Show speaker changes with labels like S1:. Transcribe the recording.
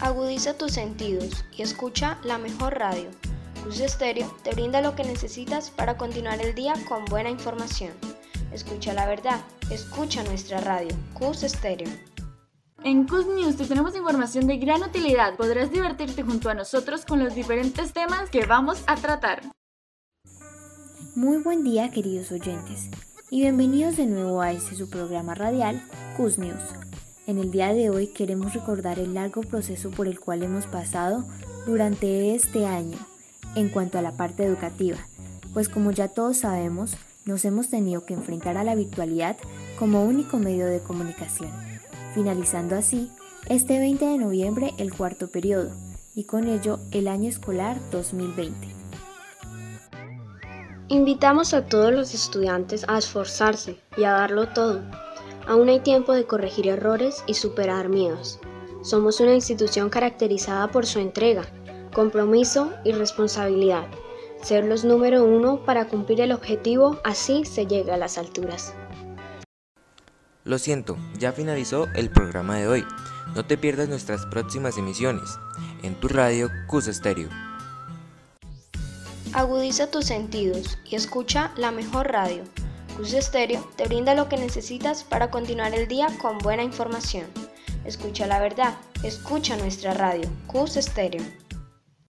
S1: Agudiza tus sentidos y escucha la mejor radio. Cus Estéreo te brinda lo que necesitas para continuar el día con buena información. Escucha la verdad, escucha nuestra radio, Cus Estéreo.
S2: En Cus News te tenemos información de gran utilidad. Podrás divertirte junto a nosotros con los diferentes temas que vamos a tratar.
S3: Muy buen día queridos oyentes y bienvenidos de nuevo a este su programa radial Cus News. En el día de hoy queremos recordar el largo proceso por el cual hemos pasado durante este año en cuanto a la parte educativa, pues como ya todos sabemos, nos hemos tenido que enfrentar a la virtualidad como único medio de comunicación, finalizando así este 20 de noviembre el cuarto periodo y con ello el año escolar 2020.
S1: Invitamos a todos los estudiantes a esforzarse y a darlo todo Aún hay tiempo de corregir errores y superar miedos. Somos una institución caracterizada por su entrega, compromiso y responsabilidad. Ser los número uno para cumplir el objetivo, así se llega a las alturas.
S4: Lo siento, ya finalizó el programa de hoy. No te pierdas nuestras próximas emisiones en tu radio Cus Stereo.
S1: Agudiza tus sentidos y escucha la mejor radio. Cus Estéreo te brinda lo que necesitas para continuar el día con buena información. Escucha la verdad, escucha nuestra radio, Cus Estéreo.